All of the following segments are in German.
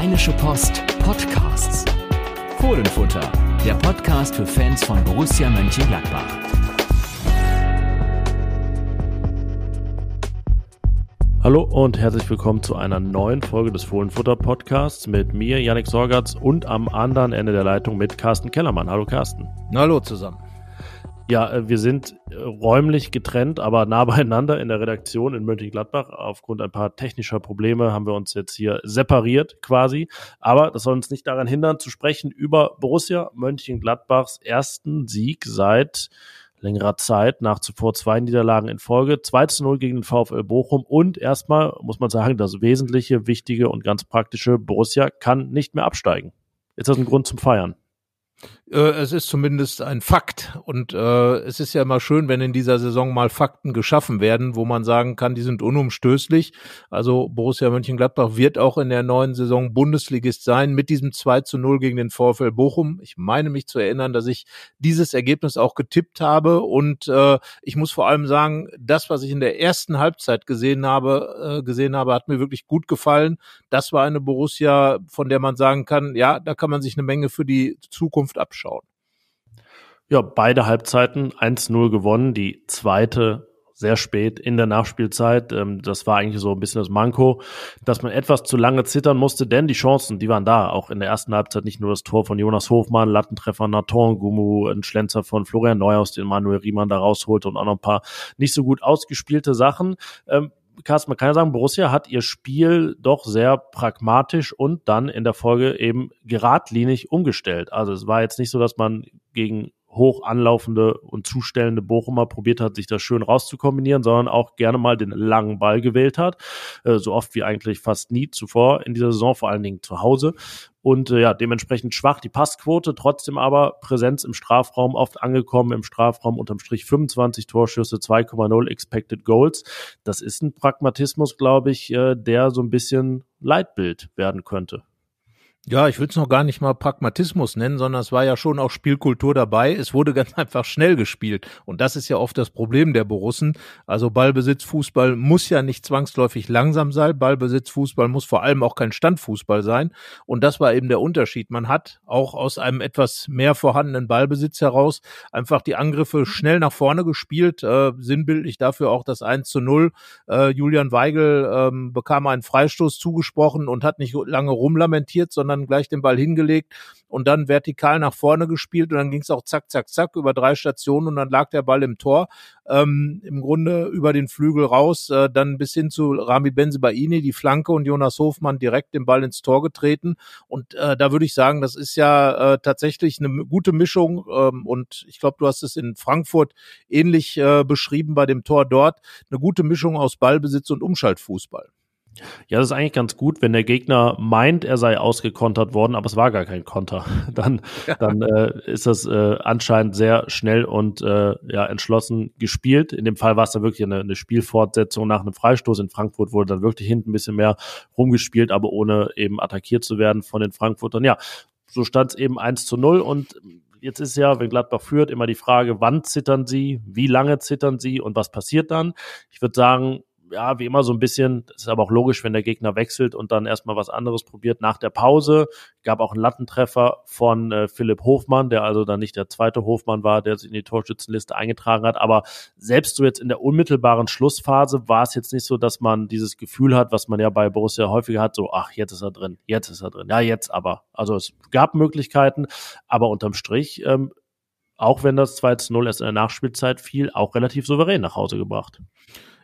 Rheinische Post Podcasts. Fohlenfutter, der Podcast für Fans von Borussia Mönchengladbach. Hallo und herzlich willkommen zu einer neuen Folge des Fohlenfutter Podcasts mit mir, Yannick Sorgatz und am anderen Ende der Leitung mit Carsten Kellermann. Hallo Carsten. Hallo zusammen. Ja, äh, wir sind äh, räumlich getrennt, aber nah beieinander in der Redaktion in Mönchengladbach. Aufgrund ein paar technischer Probleme haben wir uns jetzt hier separiert quasi. Aber das soll uns nicht daran hindern, zu sprechen über Borussia Mönchengladbachs ersten Sieg seit längerer Zeit, nach zuvor zwei Niederlagen in Folge. 2 zu 0 gegen den VfL Bochum und erstmal muss man sagen, das wesentliche, wichtige und ganz praktische Borussia kann nicht mehr absteigen. Ist das ein Grund zum Feiern? Äh, es ist zumindest ein Fakt. Und äh, es ist ja immer schön, wenn in dieser Saison mal Fakten geschaffen werden, wo man sagen kann, die sind unumstößlich. Also Borussia Mönchengladbach wird auch in der neuen Saison Bundesligist sein mit diesem 2 zu 0 gegen den VfL Bochum. Ich meine mich zu erinnern, dass ich dieses Ergebnis auch getippt habe. Und äh, ich muss vor allem sagen, das, was ich in der ersten Halbzeit gesehen habe, äh, gesehen habe, hat mir wirklich gut gefallen. Das war eine Borussia, von der man sagen kann, ja, da kann man sich eine Menge für die Zukunft abschließen anschauen. Ja, beide Halbzeiten 1-0 gewonnen, die zweite sehr spät in der Nachspielzeit. Ähm, das war eigentlich so ein bisschen das Manko, dass man etwas zu lange zittern musste, denn die Chancen, die waren da. Auch in der ersten Halbzeit nicht nur das Tor von Jonas Hofmann, Lattentreffer Nathan Gumu, ein Schlenzer von Florian Neuhaus, den Manuel Riemann da rausholte und auch noch ein paar nicht so gut ausgespielte Sachen. Carsten, man kann ja sagen, Borussia hat ihr Spiel doch sehr pragmatisch und dann in der Folge eben geradlinig umgestellt. Also es war jetzt nicht so, dass man gegen hoch anlaufende und zustellende Bochumer probiert hat, sich das schön rauszukombinieren, sondern auch gerne mal den langen Ball gewählt hat. Äh, so oft wie eigentlich fast nie zuvor in dieser Saison, vor allen Dingen zu Hause. Und äh, ja, dementsprechend schwach die Passquote, trotzdem aber Präsenz im Strafraum oft angekommen, im Strafraum unterm Strich 25 Torschüsse, 2,0 Expected Goals. Das ist ein Pragmatismus, glaube ich, äh, der so ein bisschen Leitbild werden könnte. Ja, ich würde es noch gar nicht mal Pragmatismus nennen, sondern es war ja schon auch Spielkultur dabei. Es wurde ganz einfach schnell gespielt. Und das ist ja oft das Problem der Borussen. Also Ballbesitz, Fußball muss ja nicht zwangsläufig langsam sein. Ballbesitz, Fußball muss vor allem auch kein Standfußball sein. Und das war eben der Unterschied. Man hat auch aus einem etwas mehr vorhandenen Ballbesitz heraus einfach die Angriffe schnell nach vorne gespielt. Äh, sinnbildlich dafür auch das 1 zu 0. Äh, Julian Weigel ähm, bekam einen Freistoß zugesprochen und hat nicht lange rumlamentiert, sondern sondern gleich den Ball hingelegt und dann vertikal nach vorne gespielt und dann ging es auch zack, zack, zack über drei Stationen und dann lag der Ball im Tor. Ähm, Im Grunde über den Flügel raus, äh, dann bis hin zu Rami Benzebaini, die Flanke und Jonas Hofmann direkt den Ball ins Tor getreten. Und äh, da würde ich sagen, das ist ja äh, tatsächlich eine gute Mischung. Ähm, und ich glaube, du hast es in Frankfurt ähnlich äh, beschrieben bei dem Tor dort. Eine gute Mischung aus Ballbesitz und Umschaltfußball. Ja, das ist eigentlich ganz gut, wenn der Gegner meint, er sei ausgekontert worden, aber es war gar kein Konter. Dann, dann äh, ist das äh, anscheinend sehr schnell und äh, ja, entschlossen gespielt. In dem Fall war es dann wirklich eine, eine Spielfortsetzung nach einem Freistoß. In Frankfurt wurde dann wirklich hinten ein bisschen mehr rumgespielt, aber ohne eben attackiert zu werden von den Frankfurtern. Ja, so stand es eben 1 zu 0 und jetzt ist ja, wenn Gladbach führt, immer die Frage, wann zittern sie, wie lange zittern sie und was passiert dann? Ich würde sagen, ja, wie immer so ein bisschen, das ist aber auch logisch, wenn der Gegner wechselt und dann erstmal was anderes probiert. Nach der Pause gab auch einen Lattentreffer von äh, Philipp Hofmann, der also dann nicht der zweite Hofmann war, der sich in die Torschützenliste eingetragen hat. Aber selbst so jetzt in der unmittelbaren Schlussphase war es jetzt nicht so, dass man dieses Gefühl hat, was man ja bei Borussia häufiger hat, so, ach, jetzt ist er drin, jetzt ist er drin. Ja, jetzt aber. Also es gab Möglichkeiten, aber unterm Strich, ähm, auch wenn das 2 zu 0 erst in der Nachspielzeit fiel, auch relativ souverän nach Hause gebracht.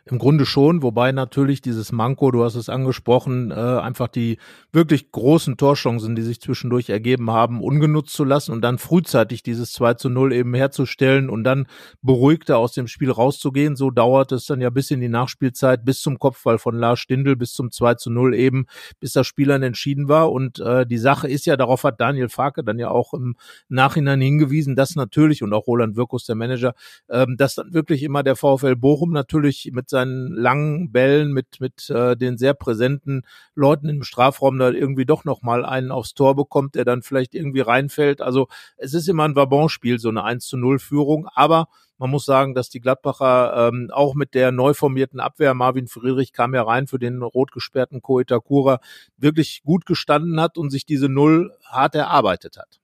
Im Grunde schon, wobei natürlich dieses Manko, du hast es angesprochen, äh, einfach die wirklich großen Torchancen, die sich zwischendurch ergeben haben, ungenutzt zu lassen und dann frühzeitig dieses 2 zu 0 eben herzustellen und dann beruhigter aus dem Spiel rauszugehen. So dauert es dann ja bis in die Nachspielzeit, bis zum Kopfball von Lars Stindl, bis zum 2 zu 0 eben, bis das Spiel dann entschieden war. Und äh, die Sache ist ja, darauf hat Daniel Farke dann ja auch im Nachhinein hingewiesen, dass natürlich, und auch Roland Wirkus, der Manager, ähm, dass dann wirklich immer der VfL Bochum natürlich mit seinen langen Bällen, mit, mit äh, den sehr präsenten Leuten im Strafraum da irgendwie doch nochmal einen aufs Tor bekommt, der dann vielleicht irgendwie reinfällt. Also es ist immer ein Wabonspiel, so eine 1 zu 0 Führung, aber man muss sagen, dass die Gladbacher ähm, auch mit der neu formierten Abwehr, Marvin Friedrich kam ja rein für den rot gesperrten Koitakura, wirklich gut gestanden hat und sich diese Null hart erarbeitet hat.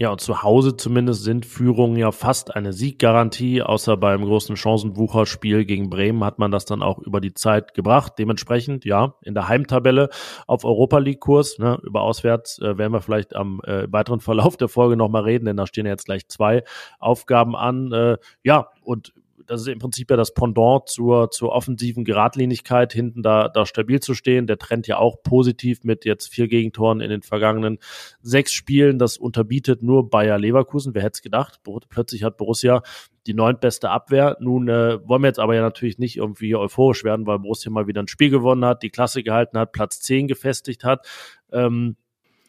Ja, und zu Hause zumindest sind Führungen ja fast eine Sieggarantie, außer beim großen Chancenwucherspiel gegen Bremen hat man das dann auch über die Zeit gebracht. Dementsprechend, ja, in der Heimtabelle auf Europa League-Kurs, ne, über auswärts äh, werden wir vielleicht am äh, weiteren Verlauf der Folge nochmal reden, denn da stehen ja jetzt gleich zwei Aufgaben an. Äh, ja, und das ist im Prinzip ja das Pendant zur, zur offensiven Geradlinigkeit, hinten da, da stabil zu stehen. Der Trend ja auch positiv mit jetzt vier Gegentoren in den vergangenen sechs Spielen. Das unterbietet nur Bayer Leverkusen. Wer hätte es gedacht? Plötzlich hat Borussia die neuntbeste Abwehr. Nun äh, wollen wir jetzt aber ja natürlich nicht irgendwie euphorisch werden, weil Borussia mal wieder ein Spiel gewonnen hat, die Klasse gehalten hat, Platz zehn gefestigt hat. Ähm,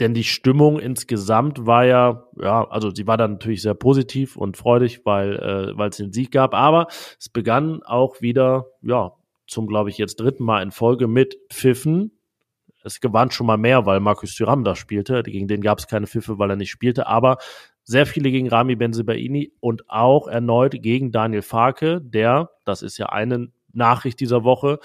denn die Stimmung insgesamt war ja, ja, also sie war dann natürlich sehr positiv und freudig, weil äh, weil es den Sieg gab, aber es begann auch wieder, ja, zum glaube ich jetzt dritten Mal in Folge mit Pfiffen. Es gewann schon mal mehr, weil Markus Thuram da spielte. Gegen den gab es keine Pfiffe, weil er nicht spielte, aber sehr viele gegen Rami Benzebaini und auch erneut gegen Daniel Farke, der, das ist ja eine Nachricht dieser Woche,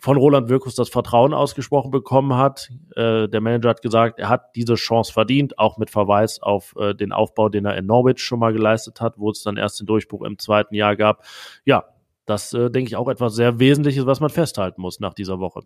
von Roland Wirkus das Vertrauen ausgesprochen bekommen hat. Äh, der Manager hat gesagt, er hat diese Chance verdient, auch mit Verweis auf äh, den Aufbau, den er in Norwich schon mal geleistet hat, wo es dann erst den Durchbruch im zweiten Jahr gab. Ja, das äh, denke ich auch etwas sehr Wesentliches, was man festhalten muss nach dieser Woche.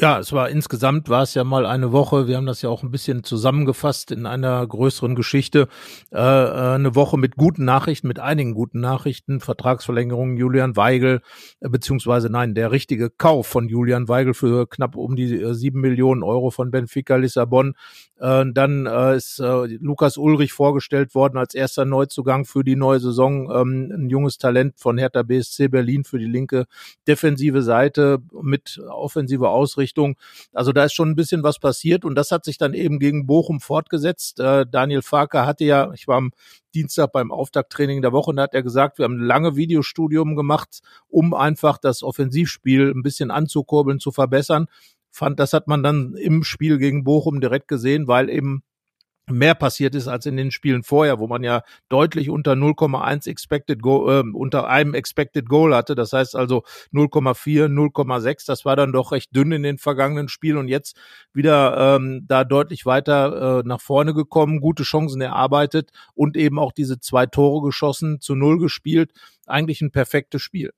Ja, es war insgesamt war es ja mal eine Woche. Wir haben das ja auch ein bisschen zusammengefasst in einer größeren Geschichte. Äh, äh eine Woche mit guten Nachrichten, mit einigen guten Nachrichten, Vertragsverlängerungen. Julian Weigel äh, beziehungsweise nein, der richtige Kauf von Julian Weigel für knapp um die äh, sieben Millionen Euro von Benfica Lissabon. Äh, dann äh, ist äh, Lukas Ulrich vorgestellt worden als erster Neuzugang für die neue Saison. Ähm, ein junges Talent von Hertha BSC Berlin für die linke defensive Seite mit offensiver Ausrichtung Richtung. Also da ist schon ein bisschen was passiert und das hat sich dann eben gegen Bochum fortgesetzt. Äh, Daniel Farker hatte ja, ich war am Dienstag beim Auftakttraining der Woche und da hat er gesagt, wir haben lange Videostudium gemacht, um einfach das Offensivspiel ein bisschen anzukurbeln, zu verbessern. Fand, das hat man dann im Spiel gegen Bochum direkt gesehen, weil eben mehr passiert ist als in den Spielen vorher, wo man ja deutlich unter 0,1 Expected Goal, äh, unter einem Expected Goal hatte. Das heißt also 0,4, 0,6. Das war dann doch recht dünn in den vergangenen Spielen und jetzt wieder ähm, da deutlich weiter äh, nach vorne gekommen, gute Chancen erarbeitet und eben auch diese zwei Tore geschossen, zu Null gespielt. Eigentlich ein perfektes Spiel.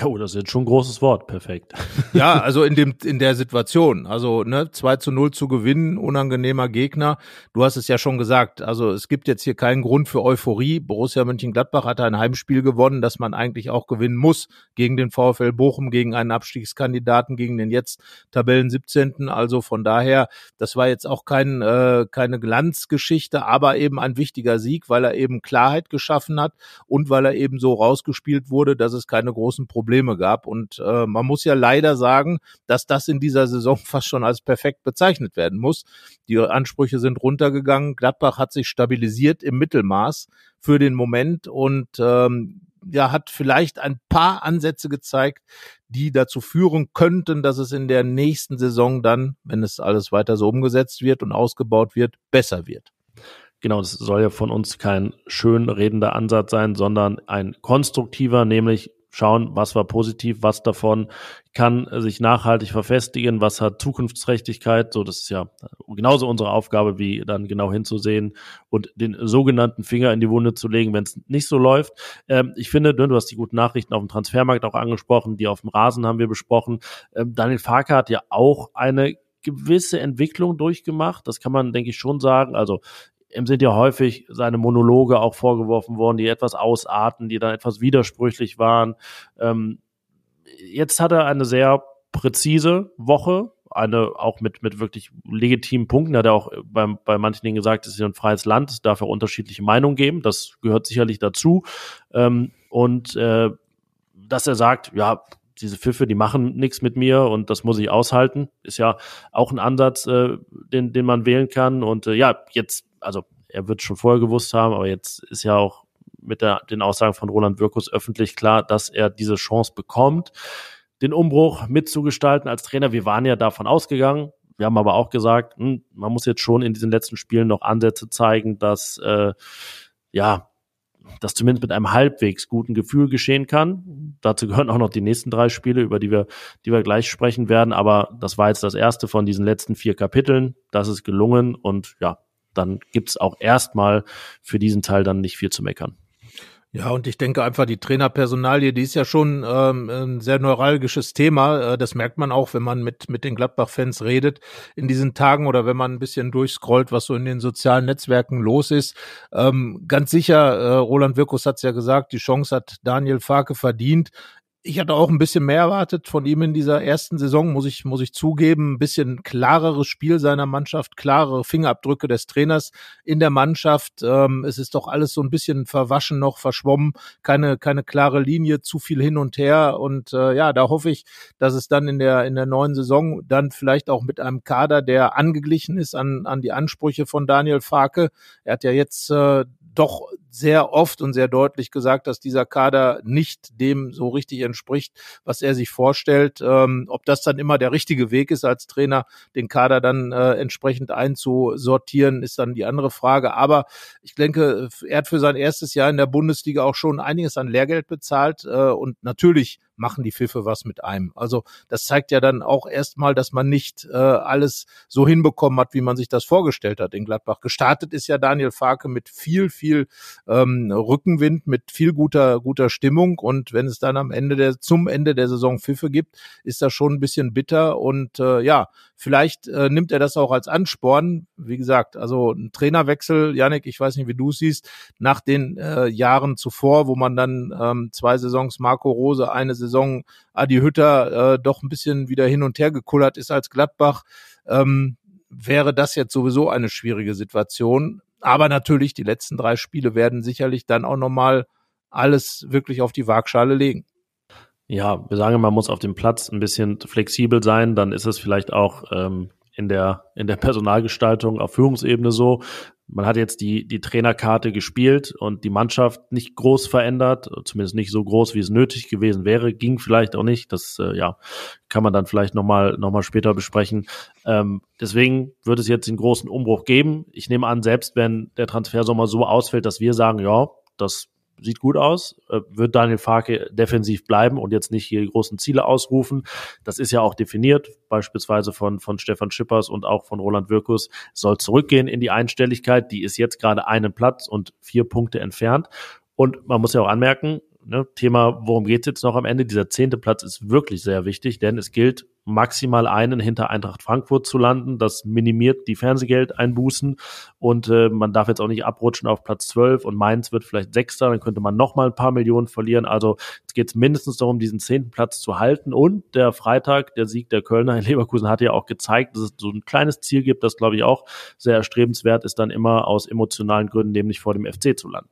Oh, das ist jetzt schon ein großes Wort, perfekt. Ja, also in dem, in der Situation, also, ne, 2 zu 0 zu gewinnen, unangenehmer Gegner. Du hast es ja schon gesagt, also es gibt jetzt hier keinen Grund für Euphorie. Borussia Mönchengladbach hat ein Heimspiel gewonnen, das man eigentlich auch gewinnen muss gegen den VfL Bochum, gegen einen Abstiegskandidaten, gegen den jetzt Tabellen 17. Also von daher, das war jetzt auch kein, äh, keine Glanzgeschichte, aber eben ein wichtiger Sieg, weil er eben Klarheit geschaffen hat und weil er eben so rausgespielt wurde, dass es keine großen Probleme Probleme gab. Und äh, man muss ja leider sagen, dass das in dieser Saison fast schon als perfekt bezeichnet werden muss. Die Ansprüche sind runtergegangen. Gladbach hat sich stabilisiert im Mittelmaß für den Moment und ähm, ja, hat vielleicht ein paar Ansätze gezeigt, die dazu führen könnten, dass es in der nächsten Saison dann, wenn es alles weiter so umgesetzt wird und ausgebaut wird, besser wird. Genau, das soll ja von uns kein schön redender Ansatz sein, sondern ein konstruktiver, nämlich schauen, was war positiv, was davon kann sich nachhaltig verfestigen, was hat Zukunftsträchtigkeit. So, das ist ja genauso unsere Aufgabe, wie dann genau hinzusehen und den sogenannten Finger in die Wunde zu legen, wenn es nicht so läuft. Ähm, ich finde, du hast die guten Nachrichten auf dem Transfermarkt auch angesprochen, die auf dem Rasen haben wir besprochen. Ähm, Daniel Farker hat ja auch eine gewisse Entwicklung durchgemacht. Das kann man, denke ich, schon sagen. Also ihm sind ja häufig seine Monologe auch vorgeworfen worden, die etwas ausarten, die dann etwas widersprüchlich waren. Ähm, jetzt hat er eine sehr präzise Woche, eine auch mit, mit wirklich legitimen Punkten. Hat er auch bei, bei manchen Dingen gesagt, es ist ein freies Land, es darf auch unterschiedliche Meinungen geben. Das gehört sicherlich dazu. Ähm, und äh, dass er sagt, ja, diese Pfiffe, die machen nichts mit mir und das muss ich aushalten, ist ja auch ein Ansatz, äh, den, den man wählen kann. Und äh, ja, jetzt, also er wird schon vorher gewusst haben, aber jetzt ist ja auch mit der, den Aussagen von Roland Wirkus öffentlich klar, dass er diese Chance bekommt, den Umbruch mitzugestalten als Trainer. Wir waren ja davon ausgegangen. Wir haben aber auch gesagt, hm, man muss jetzt schon in diesen letzten Spielen noch Ansätze zeigen, dass äh, ja das zumindest mit einem halbwegs guten Gefühl geschehen kann. Dazu gehören auch noch die nächsten drei Spiele, über die wir, die wir gleich sprechen werden. Aber das war jetzt das erste von diesen letzten vier Kapiteln. Das ist gelungen und ja, dann gibt's auch erstmal für diesen Teil dann nicht viel zu meckern. Ja, und ich denke einfach, die Trainerpersonalie, die ist ja schon ähm, ein sehr neuralgisches Thema. Äh, das merkt man auch, wenn man mit, mit den Gladbach-Fans redet in diesen Tagen oder wenn man ein bisschen durchscrollt, was so in den sozialen Netzwerken los ist. Ähm, ganz sicher, äh, Roland Wirkus hat es ja gesagt, die Chance hat Daniel Farke verdient ich hatte auch ein bisschen mehr erwartet von ihm in dieser ersten Saison, muss ich, muss ich zugeben. Ein bisschen klareres Spiel seiner Mannschaft, klarere Fingerabdrücke des Trainers in der Mannschaft. Ähm, es ist doch alles so ein bisschen verwaschen noch, verschwommen, keine, keine klare Linie, zu viel hin und her. Und äh, ja, da hoffe ich, dass es dann in der, in der neuen Saison dann vielleicht auch mit einem Kader, der angeglichen ist an, an die Ansprüche von Daniel Farke. Er hat ja jetzt äh, doch sehr oft und sehr deutlich gesagt, dass dieser Kader nicht dem so richtig entspricht, was er sich vorstellt. Ähm, ob das dann immer der richtige Weg ist als Trainer, den Kader dann äh, entsprechend einzusortieren, ist dann die andere Frage. Aber ich denke, er hat für sein erstes Jahr in der Bundesliga auch schon einiges an Lehrgeld bezahlt äh, und natürlich machen die Pfiffe was mit einem. Also das zeigt ja dann auch erstmal, dass man nicht äh, alles so hinbekommen hat, wie man sich das vorgestellt hat in Gladbach. Gestartet ist ja Daniel Farke mit viel, viel ähm, Rückenwind, mit viel guter, guter Stimmung. Und wenn es dann am Ende der, zum Ende der Saison Pfiffe gibt, ist das schon ein bisschen bitter. Und äh, ja, vielleicht äh, nimmt er das auch als Ansporn. Wie gesagt, also ein Trainerwechsel, Janik, ich weiß nicht, wie du siehst, nach den äh, Jahren zuvor, wo man dann ähm, zwei Saisons Marco Rose, eine Saison Saison Adi Hütter äh, doch ein bisschen wieder hin und her gekullert ist als Gladbach, ähm, wäre das jetzt sowieso eine schwierige Situation. Aber natürlich, die letzten drei Spiele werden sicherlich dann auch nochmal alles wirklich auf die Waagschale legen. Ja, wir sagen, man muss auf dem Platz ein bisschen flexibel sein, dann ist es vielleicht auch ähm, in der, in der Personalgestaltung auf Führungsebene so man hat jetzt die, die Trainerkarte gespielt und die Mannschaft nicht groß verändert, zumindest nicht so groß, wie es nötig gewesen wäre, ging vielleicht auch nicht. Das äh, ja, kann man dann vielleicht nochmal noch mal später besprechen. Ähm, deswegen wird es jetzt den großen Umbruch geben. Ich nehme an, selbst wenn der Transfersommer so ausfällt, dass wir sagen, ja, das sieht gut aus. Äh, wird Daniel Farke defensiv bleiben und jetzt nicht hier großen Ziele ausrufen. Das ist ja auch definiert, beispielsweise von, von Stefan Schippers und auch von Roland Wirkus. Soll zurückgehen in die Einstelligkeit. Die ist jetzt gerade einen Platz und vier Punkte entfernt. Und man muss ja auch anmerken, ne, Thema, worum geht's jetzt noch am Ende? Dieser zehnte Platz ist wirklich sehr wichtig, denn es gilt, maximal einen hinter Eintracht Frankfurt zu landen. Das minimiert die Fernsehgeldeinbußen und äh, man darf jetzt auch nicht abrutschen auf Platz 12 und Mainz wird vielleicht Sechster, dann könnte man noch mal ein paar Millionen verlieren. Also es geht mindestens darum, diesen zehnten Platz zu halten und der Freitag, der Sieg der Kölner in Leverkusen hat ja auch gezeigt, dass es so ein kleines Ziel gibt, das glaube ich auch sehr erstrebenswert ist, dann immer aus emotionalen Gründen nämlich vor dem FC zu landen.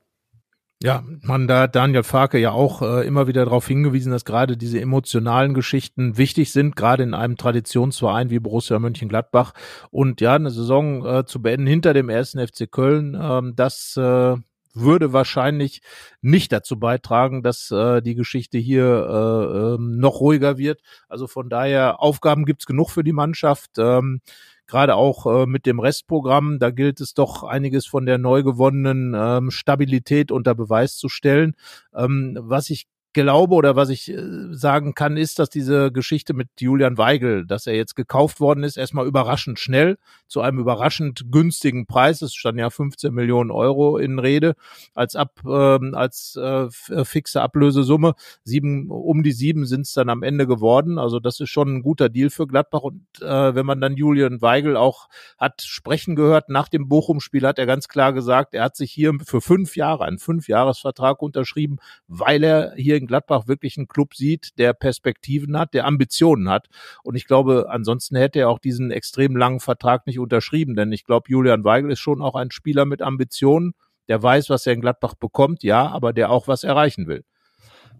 Ja, man da Daniel Farke ja auch äh, immer wieder darauf hingewiesen, dass gerade diese emotionalen Geschichten wichtig sind, gerade in einem Traditionsverein wie Borussia Mönchengladbach. Und ja, eine Saison äh, zu beenden hinter dem ersten FC Köln, ähm, das äh, würde wahrscheinlich nicht dazu beitragen, dass äh, die Geschichte hier äh, äh, noch ruhiger wird. Also von daher, Aufgaben gibt's genug für die Mannschaft. Ähm, gerade auch äh, mit dem Restprogramm, da gilt es doch einiges von der neu gewonnenen ähm, Stabilität unter Beweis zu stellen. Ähm, was ich glaube oder was ich äh, sagen kann, ist, dass diese Geschichte mit Julian Weigel, dass er jetzt gekauft worden ist, erstmal überraschend schnell zu einem überraschend günstigen Preis. Es stand ja 15 Millionen Euro in Rede als ab ähm, als äh, äh, fixe Ablösesumme. Sieben um die sieben sind es dann am Ende geworden. Also das ist schon ein guter Deal für Gladbach. Und äh, wenn man dann Julian Weigel auch hat sprechen gehört nach dem Bochum-Spiel, hat er ganz klar gesagt, er hat sich hier für fünf Jahre einen Fünfjahresvertrag unterschrieben, weil er hier Gladbach wirklich einen Club sieht, der Perspektiven hat, der Ambitionen hat. Und ich glaube, ansonsten hätte er auch diesen extrem langen Vertrag nicht unterschrieben, denn ich glaube, Julian Weigel ist schon auch ein Spieler mit Ambitionen, der weiß, was er in Gladbach bekommt, ja, aber der auch was erreichen will.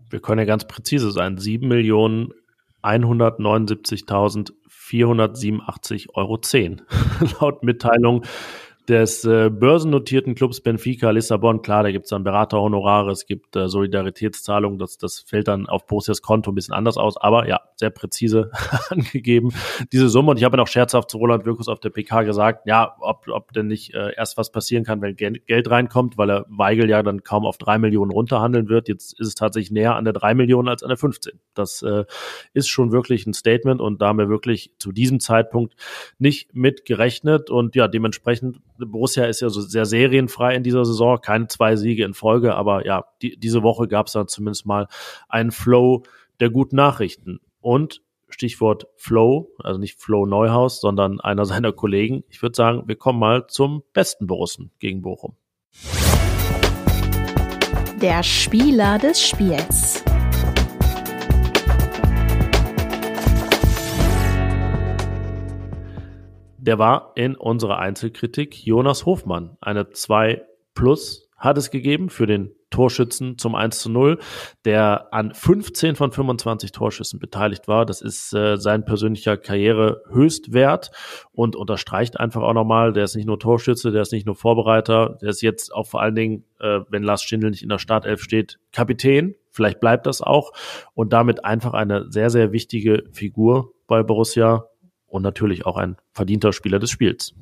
Wir können ja ganz präzise sein. Sieben Millionen 179.487,10 Euro. Laut Mitteilung des äh, börsennotierten Clubs Benfica Lissabon. Klar, da gibt es dann Beraterhonorare, es gibt äh, Solidaritätszahlungen, das, das fällt dann auf Borussias Konto ein bisschen anders aus, aber ja, sehr präzise angegeben, diese Summe. Und ich habe noch scherzhaft zu Roland Wirkus auf der PK gesagt, ja, ob, ob denn nicht äh, erst was passieren kann, wenn Geld, Geld reinkommt, weil er Weigel ja dann kaum auf drei Millionen runterhandeln wird. Jetzt ist es tatsächlich näher an der drei Millionen als an der 15. Das äh, ist schon wirklich ein Statement und da haben wir wirklich zu diesem Zeitpunkt nicht mit gerechnet und ja, dementsprechend Borussia ist ja so sehr serienfrei in dieser Saison, keine zwei Siege in Folge, aber ja, die, diese Woche gab es dann zumindest mal einen Flow der guten Nachrichten. Und Stichwort Flow, also nicht Flow Neuhaus, sondern einer seiner Kollegen. Ich würde sagen, wir kommen mal zum besten Borussen gegen Bochum. Der Spieler des Spiels. Der war in unserer Einzelkritik Jonas Hofmann. Eine 2 plus hat es gegeben für den Torschützen zum 1 zu 0, der an 15 von 25 Torschüssen beteiligt war. Das ist äh, sein persönlicher Karrierehöchstwert und unterstreicht einfach auch nochmal, der ist nicht nur Torschütze, der ist nicht nur Vorbereiter, der ist jetzt auch vor allen Dingen, äh, wenn Lars Stindl nicht in der Startelf steht, Kapitän. Vielleicht bleibt das auch und damit einfach eine sehr, sehr wichtige Figur bei Borussia und natürlich auch ein verdienter Spieler des Spiels.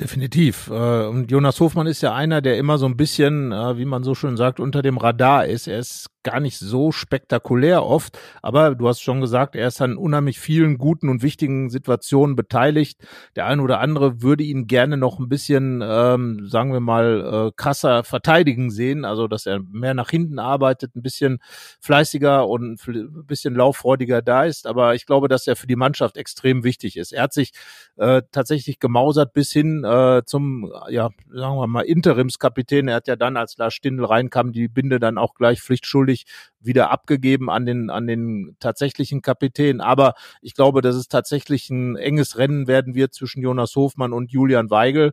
Definitiv. Äh, und Jonas Hofmann ist ja einer, der immer so ein bisschen, äh, wie man so schön sagt, unter dem Radar ist. Er ist gar nicht so spektakulär oft, aber du hast schon gesagt, er ist an unheimlich vielen guten und wichtigen Situationen beteiligt. Der eine oder andere würde ihn gerne noch ein bisschen, ähm, sagen wir mal, äh, krasser verteidigen sehen, also dass er mehr nach hinten arbeitet, ein bisschen fleißiger und ein bisschen lauffreudiger da ist. Aber ich glaube, dass er für die Mannschaft extrem wichtig ist. Er hat sich äh, tatsächlich gemausert bis hin äh, zum, ja, sagen wir mal, Interimskapitän. Er hat ja dann, als Lars Stindl reinkam, die Binde dann auch gleich pflichtschuldig natürlich wieder abgegeben an den, an den tatsächlichen Kapitän. Aber ich glaube, dass es tatsächlich ein enges Rennen werden wird zwischen Jonas Hofmann und Julian Weigel.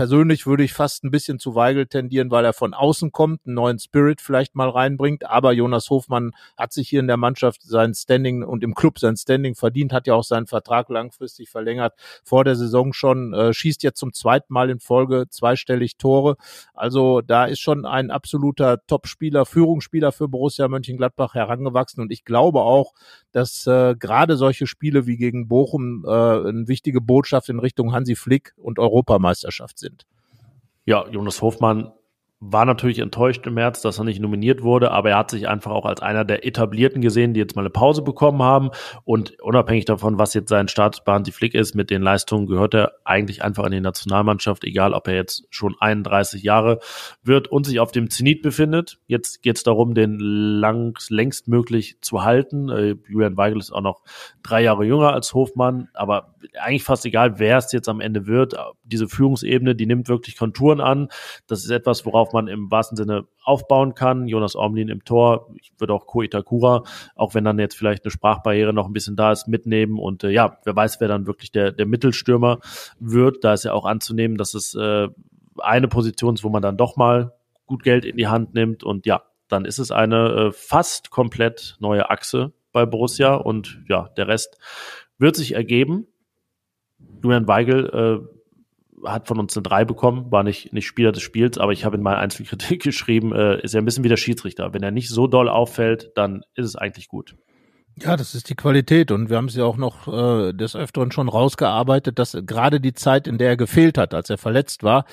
Persönlich würde ich fast ein bisschen zu Weigel tendieren, weil er von außen kommt, einen neuen Spirit vielleicht mal reinbringt. Aber Jonas Hofmann hat sich hier in der Mannschaft sein Standing und im Club sein Standing verdient, hat ja auch seinen Vertrag langfristig verlängert, vor der Saison schon, äh, schießt jetzt zum zweiten Mal in Folge zweistellig Tore. Also da ist schon ein absoluter Top-Spieler, Führungsspieler für Borussia Mönchengladbach herangewachsen. Und ich glaube auch, dass äh, gerade solche Spiele wie gegen Bochum äh, eine wichtige Botschaft in Richtung Hansi Flick und Europameisterschaft sind. Ja, Jonas Hofmann war natürlich enttäuscht im März, dass er nicht nominiert wurde, aber er hat sich einfach auch als einer der Etablierten gesehen, die jetzt mal eine Pause bekommen haben. Und unabhängig davon, was jetzt sein Status bei Hansi Flick ist, mit den Leistungen gehört er eigentlich einfach in die Nationalmannschaft, egal ob er jetzt schon 31 Jahre wird und sich auf dem Zenit befindet. Jetzt geht es darum, den langs, längst möglich zu halten. Äh, Julian Weigel ist auch noch drei Jahre jünger als Hofmann, aber eigentlich fast egal, wer es jetzt am Ende wird. Diese Führungsebene, die nimmt wirklich Konturen an. Das ist etwas, worauf man im wahrsten Sinne aufbauen kann. Jonas Ormlin im Tor, ich würde auch Ko auch wenn dann jetzt vielleicht eine Sprachbarriere noch ein bisschen da ist, mitnehmen. Und äh, ja, wer weiß, wer dann wirklich der, der Mittelstürmer wird. Da ist ja auch anzunehmen, dass es äh, eine Position ist, wo man dann doch mal gut Geld in die Hand nimmt. Und ja, dann ist es eine äh, fast komplett neue Achse bei Borussia. Und ja, der Rest wird sich ergeben. Julian Weigel äh, hat von uns eine 3 bekommen, war nicht, nicht Spieler des Spiels, aber ich habe in meiner Einzelkritik geschrieben, äh, ist er ein bisschen wie der Schiedsrichter. Wenn er nicht so doll auffällt, dann ist es eigentlich gut. Ja, das ist die Qualität und wir haben ja auch noch äh, des Öfteren schon rausgearbeitet, dass gerade die Zeit, in der er gefehlt hat, als er verletzt war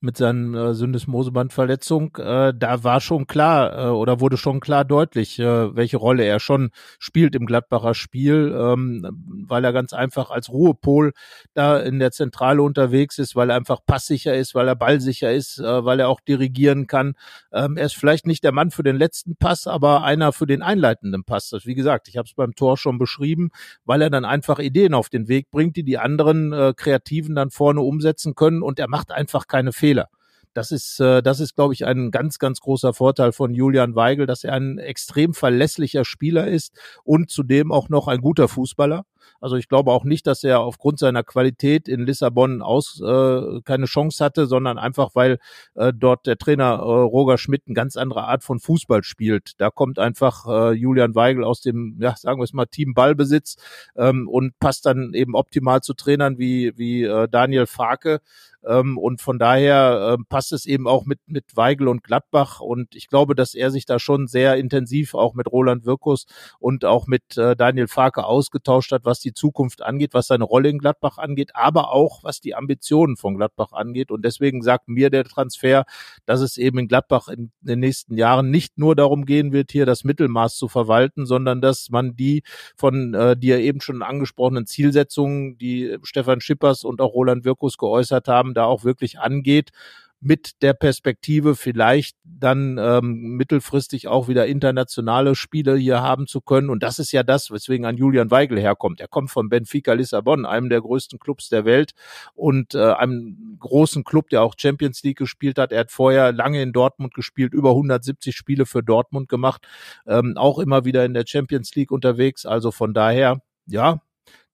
mit seinen äh, Syndesmosebandverletzung, äh, da war schon klar äh, oder wurde schon klar deutlich, äh, welche Rolle er schon spielt im Gladbacher Spiel, ähm, weil er ganz einfach als Ruhepol da in der Zentrale unterwegs ist, weil er einfach passsicher ist, weil er ballsicher ist, äh, weil er auch dirigieren kann. Ähm, er ist vielleicht nicht der Mann für den letzten Pass, aber einer für den einleitenden Pass. Das, wie gesagt, ich habe es beim Tor schon beschrieben, weil er dann einfach Ideen auf den Weg bringt, die die anderen äh, Kreativen dann vorne umsetzen können und er macht einfach keine Fehler. Das ist, äh, das ist, glaube ich, ein ganz, ganz großer Vorteil von Julian Weigel, dass er ein extrem verlässlicher Spieler ist und zudem auch noch ein guter Fußballer. Also ich glaube auch nicht, dass er aufgrund seiner Qualität in Lissabon aus äh, keine Chance hatte, sondern einfach, weil äh, dort der Trainer äh, Roger Schmidt eine ganz andere Art von Fußball spielt. Da kommt einfach äh, Julian Weigel aus dem, ja, sagen wir es mal, Team Ballbesitz ähm, und passt dann eben optimal zu Trainern wie, wie äh, Daniel Farke. Ähm, und von daher äh, passt es eben auch mit, mit Weigel und Gladbach. Und ich glaube, dass er sich da schon sehr intensiv auch mit Roland Wirkus und auch mit äh, Daniel Farke ausgetauscht hat, was die Zukunft angeht, was seine Rolle in Gladbach angeht, aber auch was die Ambitionen von Gladbach angeht. Und deswegen sagt mir der Transfer, dass es eben in Gladbach in den nächsten Jahren nicht nur darum gehen wird, hier das Mittelmaß zu verwalten, sondern dass man die von äh, ja eben schon angesprochenen Zielsetzungen, die Stefan Schippers und auch Roland Wirkus geäußert haben, da auch wirklich angeht mit der Perspektive vielleicht dann ähm, mittelfristig auch wieder internationale Spiele hier haben zu können. Und das ist ja das, weswegen ein Julian Weigel herkommt. Er kommt von Benfica Lissabon, einem der größten Clubs der Welt und äh, einem großen Club, der auch Champions League gespielt hat. Er hat vorher lange in Dortmund gespielt, über 170 Spiele für Dortmund gemacht, ähm, auch immer wieder in der Champions League unterwegs. Also von daher, ja,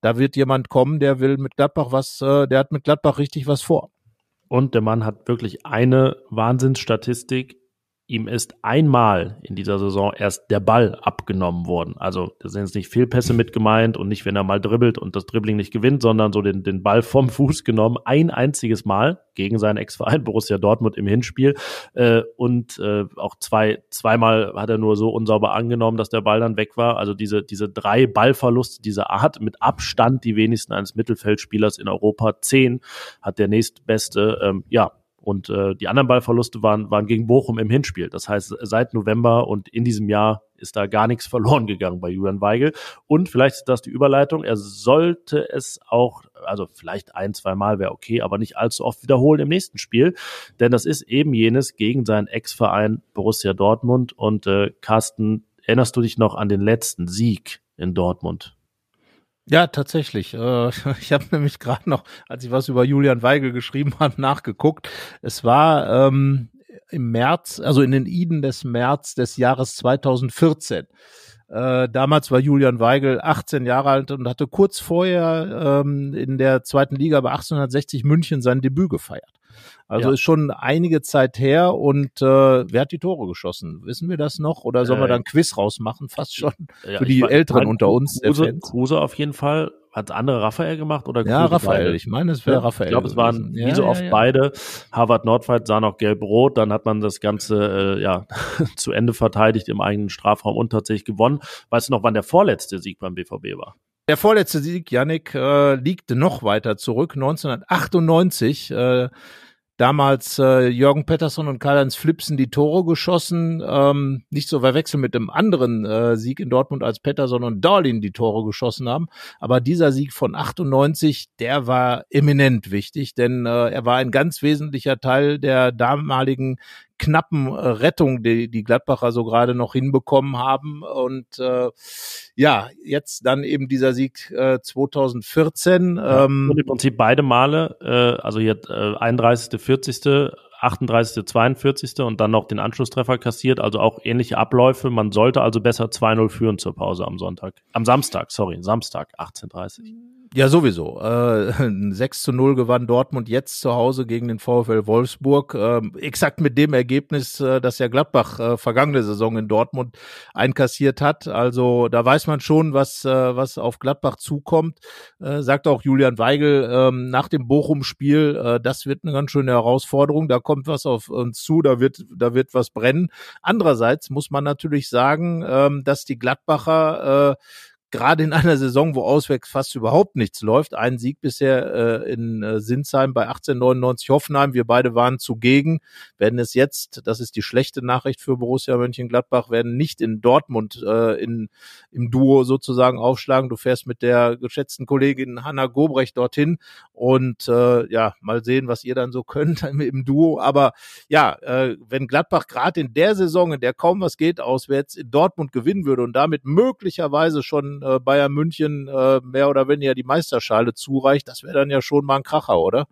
da wird jemand kommen, der will mit Gladbach was, äh, der hat mit Gladbach richtig was vor. Und der Mann hat wirklich eine Wahnsinnsstatistik ihm ist einmal in dieser Saison erst der Ball abgenommen worden. Also da sind jetzt nicht Fehlpässe mit gemeint und nicht, wenn er mal dribbelt und das Dribbling nicht gewinnt, sondern so den, den Ball vom Fuß genommen. Ein einziges Mal gegen seinen Ex-Verein Borussia Dortmund im Hinspiel. Äh, und äh, auch zwei, zweimal hat er nur so unsauber angenommen, dass der Ball dann weg war. Also diese, diese drei Ballverluste dieser Art mit Abstand die wenigsten eines Mittelfeldspielers in Europa. Zehn hat der nächstbeste. Ähm, ja, und äh, die anderen Ballverluste waren, waren gegen Bochum im Hinspiel. Das heißt, seit November und in diesem Jahr ist da gar nichts verloren gegangen bei Julian Weigel. Und vielleicht ist das die Überleitung. Er sollte es auch, also vielleicht ein, zwei Mal wäre okay, aber nicht allzu oft wiederholen im nächsten Spiel. Denn das ist eben jenes gegen seinen Ex-Verein Borussia Dortmund. Und äh, Carsten, erinnerst du dich noch an den letzten Sieg in Dortmund? Ja, tatsächlich. Äh, ich habe nämlich gerade noch, als ich was über Julian Weigel geschrieben habe, nachgeguckt. Es war ähm, im März, also in den Iden des März des Jahres 2014. Äh, damals war Julian Weigel 18 Jahre alt und hatte kurz vorher ähm, in der zweiten Liga bei 1860 München sein Debüt gefeiert. Also ja. ist schon einige Zeit her und äh, wer hat die Tore geschossen? Wissen wir das noch? Oder sollen äh, wir da ein Quiz rausmachen? Fast schon ja, für die Älteren unter uns. Kruse, Kruse auf jeden Fall. Hat andere Raphael gemacht oder Ja, Raphael. Beide? Ich meine, es wäre ja, Raphael. Ich glaube, es waren wie so oft beide. Harvard Nordfight sah noch gelb-rot. Dann hat man das Ganze äh, ja zu Ende verteidigt im eigenen Strafraum und tatsächlich gewonnen. Weißt du noch, wann der vorletzte Sieg beim BVB war? Der vorletzte Sieg, Yannick, äh, liegt noch weiter zurück, 1998. Äh, damals äh, Jürgen Pettersson und Karl-Heinz Flipsen die Tore geschossen. Ähm, nicht so verwechseln mit dem anderen äh, Sieg in Dortmund, als Pettersson und Darlin die Tore geschossen haben. Aber dieser Sieg von 98, der war eminent wichtig, denn äh, er war ein ganz wesentlicher Teil der damaligen knappen äh, Rettung, die die Gladbacher so gerade noch hinbekommen haben. Und äh, ja, jetzt dann eben dieser Sieg äh, 2014. Ja, ähm, und im Prinzip beide Male, äh, also hier äh, 31., 40., 38., 42. und dann noch den Anschlusstreffer kassiert, also auch ähnliche Abläufe. Man sollte also besser 2-0 führen zur Pause am Sonntag. Am Samstag, sorry, Samstag, 18.30 ja, sowieso. Äh, 6 zu 0 gewann Dortmund jetzt zu Hause gegen den VfL Wolfsburg. Äh, exakt mit dem Ergebnis, äh, das ja Gladbach äh, vergangene Saison in Dortmund einkassiert hat. Also da weiß man schon, was, äh, was auf Gladbach zukommt. Äh, sagt auch Julian Weigel äh, nach dem Bochum-Spiel, äh, das wird eine ganz schöne Herausforderung. Da kommt was auf uns zu, da wird, da wird was brennen. Andererseits muss man natürlich sagen, äh, dass die Gladbacher äh, gerade in einer Saison, wo auswärts fast überhaupt nichts läuft. Ein Sieg bisher äh, in äh, Sinsheim bei 1899 Hoffenheim. Wir beide waren zugegen, werden es jetzt, das ist die schlechte Nachricht für Borussia Mönchengladbach, werden nicht in Dortmund äh, in, im Duo sozusagen aufschlagen. Du fährst mit der geschätzten Kollegin Hanna Gobrecht dorthin und äh, ja, mal sehen, was ihr dann so könnt im Duo. Aber ja, äh, wenn Gladbach gerade in der Saison, in der kaum was geht, auswärts in Dortmund gewinnen würde und damit möglicherweise schon Bayern München äh, mehr oder weniger die Meisterschale zureicht, das wäre dann ja schon mal ein Kracher, oder?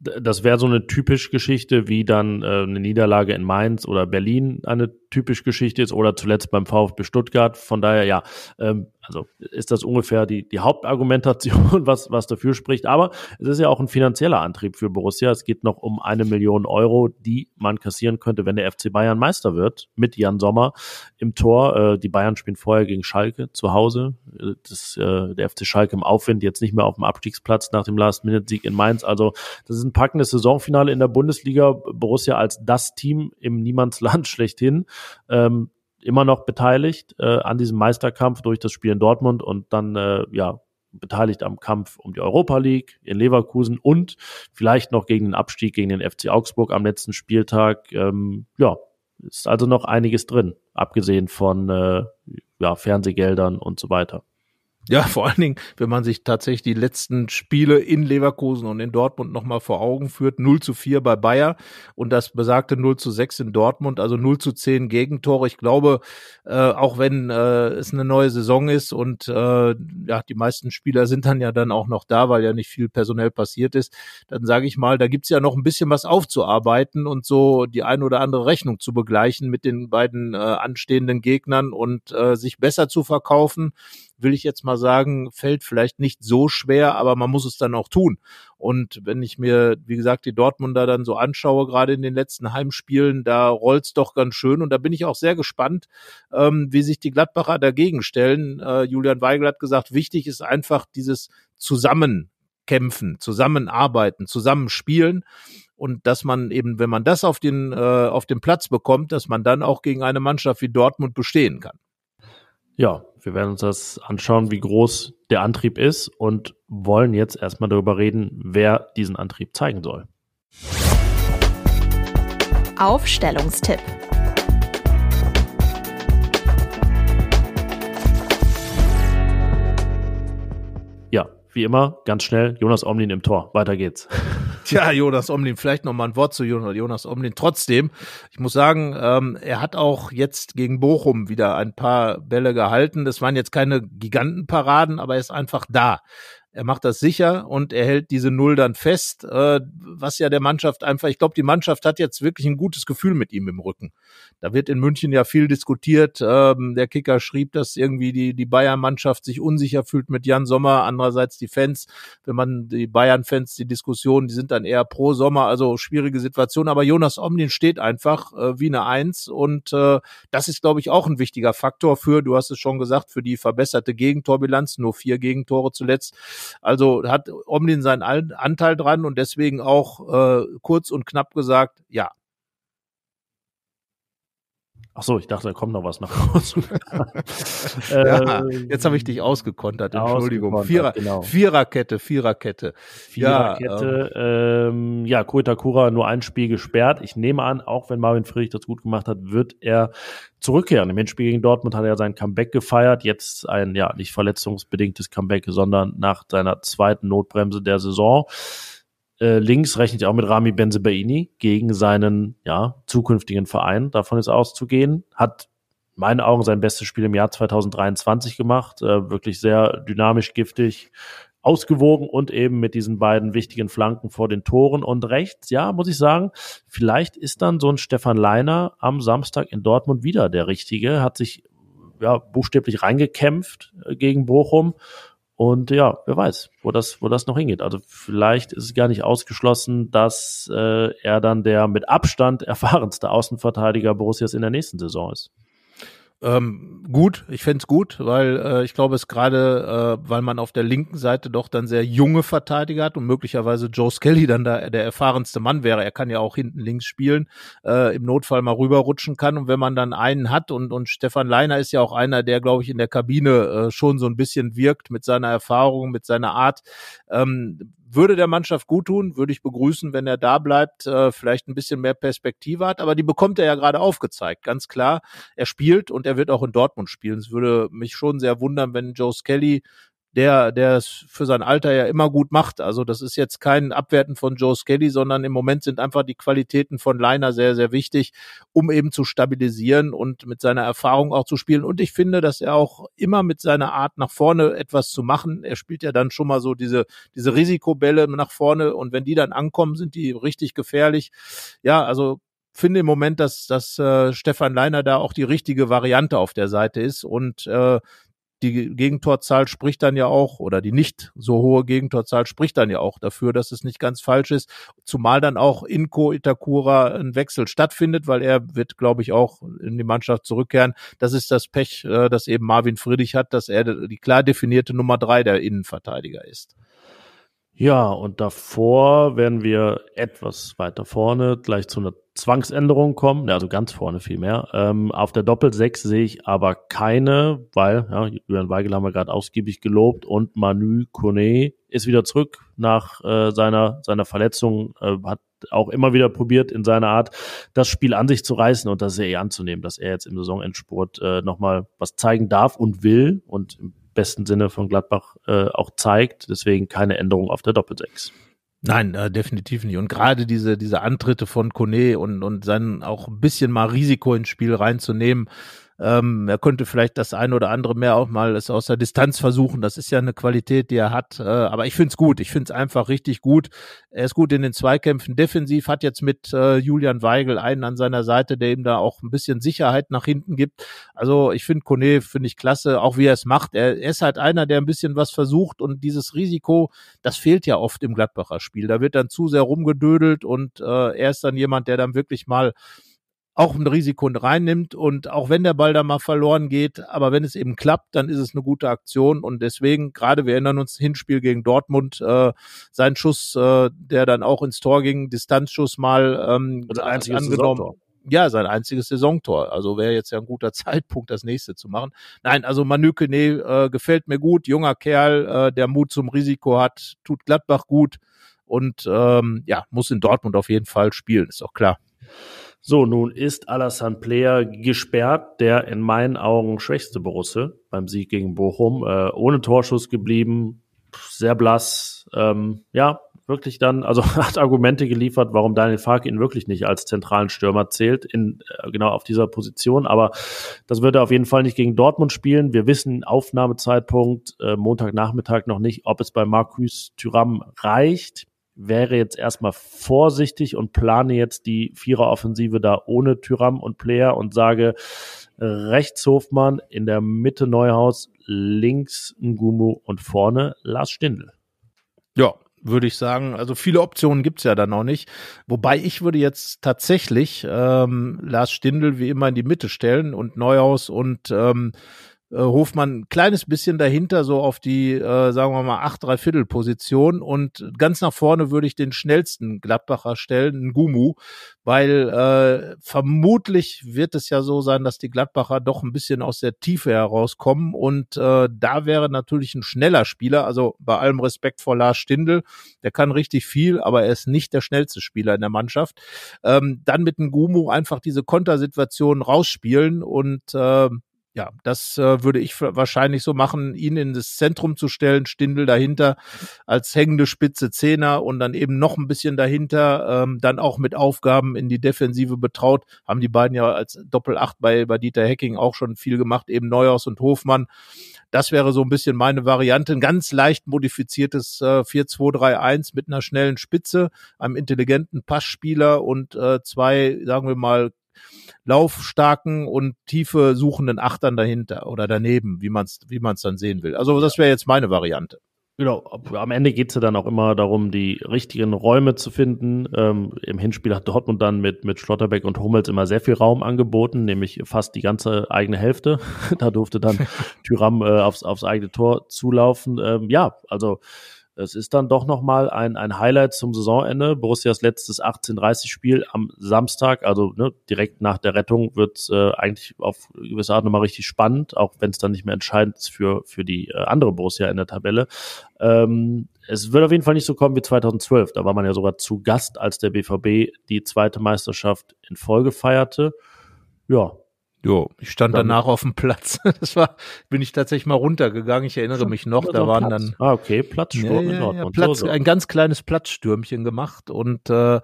Das wäre so eine typisch Geschichte, wie dann äh, eine Niederlage in Mainz oder Berlin eine typisch Geschichte ist oder zuletzt beim VfB Stuttgart. Von daher, ja, ähm, also ist das ungefähr die, die Hauptargumentation, was, was dafür spricht. Aber es ist ja auch ein finanzieller Antrieb für Borussia. Es geht noch um eine Million Euro, die man kassieren könnte, wenn der FC Bayern Meister wird, mit Jan Sommer im Tor. Äh, die Bayern spielen vorher gegen Schalke zu Hause. Äh, das, äh, der FC Schalke im Aufwind, jetzt nicht mehr auf dem Abstiegsplatz nach dem Last-Minute-Sieg in Mainz. Also das ist ein packendes Saisonfinale in der Bundesliga. Borussia als das Team im Niemandsland schlechthin. Ähm, immer noch beteiligt äh, an diesem Meisterkampf durch das Spiel in Dortmund und dann äh, ja beteiligt am Kampf um die Europa League in Leverkusen und vielleicht noch gegen den Abstieg gegen den FC Augsburg am letzten Spieltag. Ähm, ja, ist also noch einiges drin, abgesehen von äh, ja, Fernsehgeldern und so weiter. Ja, vor allen Dingen, wenn man sich tatsächlich die letzten Spiele in Leverkusen und in Dortmund nochmal vor Augen führt. 0 zu 4 bei Bayer und das besagte 0 zu 6 in Dortmund, also 0 zu 10 Gegentore. Ich glaube, äh, auch wenn äh, es eine neue Saison ist und äh, ja, die meisten Spieler sind dann ja dann auch noch da, weil ja nicht viel personell passiert ist, dann sage ich mal, da gibt's ja noch ein bisschen was aufzuarbeiten und so die ein oder andere Rechnung zu begleichen mit den beiden äh, anstehenden Gegnern und äh, sich besser zu verkaufen will ich jetzt mal sagen, fällt vielleicht nicht so schwer, aber man muss es dann auch tun. Und wenn ich mir, wie gesagt, die Dortmunder dann so anschaue, gerade in den letzten Heimspielen, da rollt's doch ganz schön. Und da bin ich auch sehr gespannt, ähm, wie sich die Gladbacher dagegen stellen. Äh, Julian Weigel hat gesagt, wichtig ist einfach dieses Zusammenkämpfen, Zusammenarbeiten, Zusammenspielen und dass man eben, wenn man das auf den äh, auf den Platz bekommt, dass man dann auch gegen eine Mannschaft wie Dortmund bestehen kann. Ja, wir werden uns das anschauen, wie groß der Antrieb ist und wollen jetzt erstmal darüber reden, wer diesen Antrieb zeigen soll. Aufstellungstipp. Ja, wie immer, ganz schnell, Jonas Omlin im Tor. Weiter geht's. Tja, Jonas Omlin, vielleicht noch mal ein Wort zu Jonas Omlin. Trotzdem, ich muss sagen, ähm, er hat auch jetzt gegen Bochum wieder ein paar Bälle gehalten. Das waren jetzt keine Gigantenparaden, aber er ist einfach da. Er macht das sicher und er hält diese Null dann fest, äh, was ja der Mannschaft einfach, ich glaube, die Mannschaft hat jetzt wirklich ein gutes Gefühl mit ihm im Rücken. Da wird in München ja viel diskutiert. Ähm, der Kicker schrieb, dass irgendwie die, die Bayern-Mannschaft sich unsicher fühlt mit Jan Sommer. Andererseits die Fans, wenn man die Bayern-Fans, die Diskussion, die sind dann eher pro Sommer, also schwierige Situation. Aber Jonas Omlin steht einfach äh, wie eine Eins und äh, das ist, glaube ich, auch ein wichtiger Faktor für, du hast es schon gesagt, für die verbesserte Gegentorbilanz, nur vier Gegentore zuletzt also hat Omlin seinen Anteil dran und deswegen auch äh, kurz und knapp gesagt, ja, Ach so, ich dachte, da kommt noch was nach Hause. ja, jetzt habe ich dich ausgekontert, Entschuldigung. Ausgekontert, Vierer, genau. Viererkette, Viererkette. Viererkette, ja, ähm, ja Koitakura nur ein Spiel gesperrt. Ich nehme an, auch wenn Marvin Friedrich das gut gemacht hat, wird er zurückkehren. Im Hinspiel gegen Dortmund hat er sein Comeback gefeiert. Jetzt ein, ja, nicht verletzungsbedingtes Comeback, sondern nach seiner zweiten Notbremse der Saison. Äh, links rechnet er auch mit Rami Benzebaini gegen seinen ja, zukünftigen Verein. Davon ist auszugehen. Hat in meinen Augen sein bestes Spiel im Jahr 2023 gemacht. Äh, wirklich sehr dynamisch, giftig, ausgewogen und eben mit diesen beiden wichtigen Flanken vor den Toren und rechts. Ja, muss ich sagen, vielleicht ist dann so ein Stefan Leiner am Samstag in Dortmund wieder der Richtige. Hat sich ja buchstäblich reingekämpft äh, gegen Bochum und ja, wer weiß, wo das, wo das noch hingeht. Also vielleicht ist es gar nicht ausgeschlossen, dass äh, er dann der mit Abstand erfahrenste Außenverteidiger Borussias in der nächsten Saison ist. Ähm, gut, ich fände gut, weil äh, ich glaube es gerade, äh, weil man auf der linken Seite doch dann sehr junge Verteidiger hat und möglicherweise Joe Skelly dann da der erfahrenste Mann wäre. Er kann ja auch hinten links spielen, äh, im Notfall mal rüberrutschen kann. Und wenn man dann einen hat und, und Stefan Leiner ist ja auch einer, der, glaube ich, in der Kabine äh, schon so ein bisschen wirkt mit seiner Erfahrung, mit seiner Art, ähm, würde der Mannschaft gut tun, würde ich begrüßen, wenn er da bleibt, äh, vielleicht ein bisschen mehr Perspektive hat, aber die bekommt er ja gerade aufgezeigt, ganz klar. Er spielt und er wird auch in Dortmund spielen. Es würde mich schon sehr wundern, wenn Joe Skelly der, der es für sein Alter ja immer gut macht. Also das ist jetzt kein Abwerten von Joe Skelly, sondern im Moment sind einfach die Qualitäten von Leiner sehr, sehr wichtig, um eben zu stabilisieren und mit seiner Erfahrung auch zu spielen. Und ich finde, dass er auch immer mit seiner Art nach vorne etwas zu machen, er spielt ja dann schon mal so diese, diese Risikobälle nach vorne und wenn die dann ankommen, sind die richtig gefährlich. Ja, also finde im Moment, dass, dass äh, Stefan Leiner da auch die richtige Variante auf der Seite ist und äh, die Gegentorzahl spricht dann ja auch, oder die nicht so hohe Gegentorzahl spricht dann ja auch dafür, dass es nicht ganz falsch ist, zumal dann auch in Ko Itakura ein Wechsel stattfindet, weil er wird, glaube ich, auch in die Mannschaft zurückkehren. Das ist das Pech, äh, das eben Marvin Friedrich hat, dass er die klar definierte Nummer drei der Innenverteidiger ist. Ja, und davor werden wir etwas weiter vorne gleich zu einer Zwangsänderung kommen, also ganz vorne vielmehr. Ähm, auf der Doppel-6 sehe ich aber keine, weil, ja, Julian Weigel haben wir gerade ausgiebig gelobt und Manu Kone ist wieder zurück nach äh, seiner, seiner Verletzung, äh, hat auch immer wieder probiert, in seiner Art das Spiel an sich zu reißen. Und das sehr eh anzunehmen, dass er jetzt im Saisonendsport äh, nochmal was zeigen darf und will. Und im besten Sinne von Gladbach äh, auch zeigt. Deswegen keine Änderung auf der Doppelsechs. Nein, äh, definitiv nicht. Und gerade diese, diese Antritte von Kone und, und sein auch ein bisschen mal Risiko ins Spiel reinzunehmen, ähm, er könnte vielleicht das eine oder andere mehr auch mal es aus der Distanz versuchen. Das ist ja eine Qualität, die er hat. Äh, aber ich finde es gut. Ich finde es einfach richtig gut. Er ist gut in den Zweikämpfen defensiv, hat jetzt mit äh, Julian Weigel einen an seiner Seite, der ihm da auch ein bisschen Sicherheit nach hinten gibt. Also ich finde Kone, finde ich klasse, auch wie er es macht. Er, er ist halt einer, der ein bisschen was versucht und dieses Risiko, das fehlt ja oft im Gladbacher Spiel. Da wird dann zu sehr rumgedödelt und äh, er ist dann jemand, der dann wirklich mal auch ein Risiko reinnimmt und auch wenn der Ball da mal verloren geht, aber wenn es eben klappt, dann ist es eine gute Aktion und deswegen, gerade wir erinnern uns Hinspiel gegen Dortmund, äh, sein Schuss, äh, der dann auch ins Tor ging, Distanzschuss mal ähm, angenommen. Saisontor. Ja, sein einziges Saisontor. Also wäre jetzt ja ein guter Zeitpunkt, das nächste zu machen. Nein, also Manu Kene äh, gefällt mir gut, junger Kerl, äh, der Mut zum Risiko hat, tut Gladbach gut und ähm, ja, muss in Dortmund auf jeden Fall spielen, ist doch klar. So, nun ist Alassane Player gesperrt, der in meinen Augen schwächste Borusse beim Sieg gegen Bochum, äh, ohne Torschuss geblieben, sehr blass, ähm, ja, wirklich dann, also hat Argumente geliefert, warum Daniel Fark ihn wirklich nicht als zentralen Stürmer zählt, in, äh, genau auf dieser Position. Aber das wird er auf jeden Fall nicht gegen Dortmund spielen. Wir wissen Aufnahmezeitpunkt äh, Montagnachmittag noch nicht, ob es bei Marcus Thuram reicht wäre jetzt erstmal vorsichtig und plane jetzt die Viereroffensive da ohne Tyram und Player und sage rechts Hofmann, in der Mitte Neuhaus, links Ngumu und vorne Lars Stindl. Ja, würde ich sagen. Also viele Optionen gibt's ja dann noch nicht. Wobei ich würde jetzt tatsächlich ähm, Lars Stindl wie immer in die Mitte stellen und Neuhaus und ähm, äh, Hofmann ein kleines bisschen dahinter, so auf die, äh, sagen wir mal, acht Dreiviertel Position und ganz nach vorne würde ich den schnellsten Gladbacher stellen, Gumu, weil äh, vermutlich wird es ja so sein, dass die Gladbacher doch ein bisschen aus der Tiefe herauskommen und äh, da wäre natürlich ein schneller Spieler, also bei allem Respekt vor Lars Stindl, der kann richtig viel, aber er ist nicht der schnellste Spieler in der Mannschaft. Ähm, dann mit einem Gumu einfach diese Kontersituation rausspielen und äh, ja, das äh, würde ich wahrscheinlich so machen, ihn in das Zentrum zu stellen, Stindel dahinter als hängende Spitze Zehner und dann eben noch ein bisschen dahinter, ähm, dann auch mit Aufgaben in die Defensive betraut. Haben die beiden ja als Doppel-Acht bei, bei Dieter Hecking auch schon viel gemacht, eben Neuhaus und Hofmann. Das wäre so ein bisschen meine Variante. Ein ganz leicht modifiziertes äh, 4-2-3-1 mit einer schnellen Spitze, einem intelligenten Passspieler und äh, zwei, sagen wir mal, laufstarken und tiefe suchenden Achtern dahinter oder daneben, wie man es wie man's dann sehen will. Also das wäre jetzt meine Variante. Genau, am Ende geht es ja dann auch immer darum, die richtigen Räume zu finden. Ähm, Im Hinspiel hat Dortmund dann mit, mit Schlotterbeck und Hummels immer sehr viel Raum angeboten, nämlich fast die ganze eigene Hälfte. da durfte dann Tyram äh, aufs, aufs eigene Tor zulaufen. Ähm, ja, also es ist dann doch nochmal ein, ein Highlight zum Saisonende. Borussias letztes 18:30-Spiel am Samstag, also ne, direkt nach der Rettung, wird äh, eigentlich auf gewisse Art nochmal richtig spannend, auch wenn es dann nicht mehr entscheidend ist für, für die äh, andere Borussia in der Tabelle. Ähm, es wird auf jeden Fall nicht so kommen wie 2012. Da war man ja sogar zu Gast, als der BVB die zweite Meisterschaft in Folge feierte. Ja, Jo, ich stand Damit. danach auf dem Platz. Das war, bin ich tatsächlich mal runtergegangen. Ich erinnere mich noch, da waren Platz. dann. Ah, okay, Platzsturm ja, ja, ja, Platz, so, so. Ein ganz kleines Platzstürmchen gemacht. Und äh,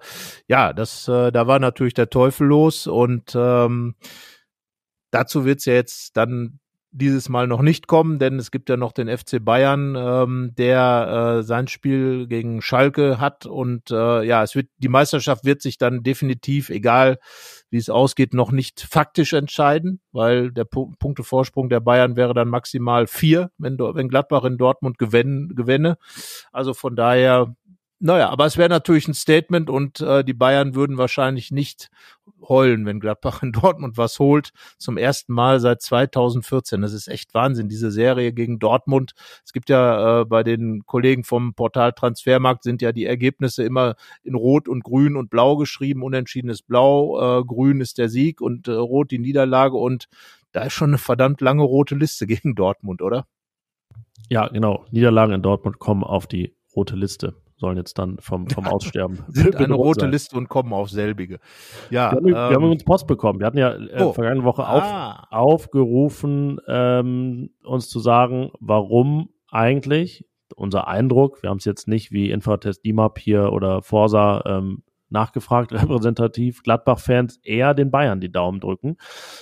ja, das, äh, da war natürlich der Teufel los. Und ähm, dazu wird's ja jetzt dann dieses Mal noch nicht kommen, denn es gibt ja noch den FC Bayern, ähm, der äh, sein Spiel gegen Schalke hat und äh, ja, es wird die Meisterschaft wird sich dann definitiv, egal wie es ausgeht, noch nicht faktisch entscheiden, weil der P Punktevorsprung der Bayern wäre dann maximal vier, wenn, wenn Gladbach in Dortmund gewinn, gewinne. Also von daher naja, aber es wäre natürlich ein Statement und äh, die Bayern würden wahrscheinlich nicht heulen, wenn Gladbach in Dortmund was holt. Zum ersten Mal seit 2014. Das ist echt Wahnsinn, diese Serie gegen Dortmund. Es gibt ja äh, bei den Kollegen vom Portal Transfermarkt sind ja die Ergebnisse immer in Rot und Grün und Blau geschrieben. Unentschieden ist Blau, äh, Grün ist der Sieg und äh, Rot die Niederlage. Und da ist schon eine verdammt lange rote Liste gegen Dortmund, oder? Ja, genau. Niederlagen in Dortmund kommen auf die rote Liste sollen jetzt dann vom, vom Aussterben. Sind eine rote sein. Liste und kommen auf selbige. Ja, wir haben, ähm, wir haben uns Post bekommen. Wir hatten ja äh, oh. vergangene Woche auf, ah. aufgerufen, ähm, uns zu sagen, warum eigentlich unser Eindruck, wir haben es jetzt nicht wie Infratest DIMAP hier oder Forsa ähm, nachgefragt, repräsentativ, Gladbach-Fans eher den Bayern die Daumen drücken.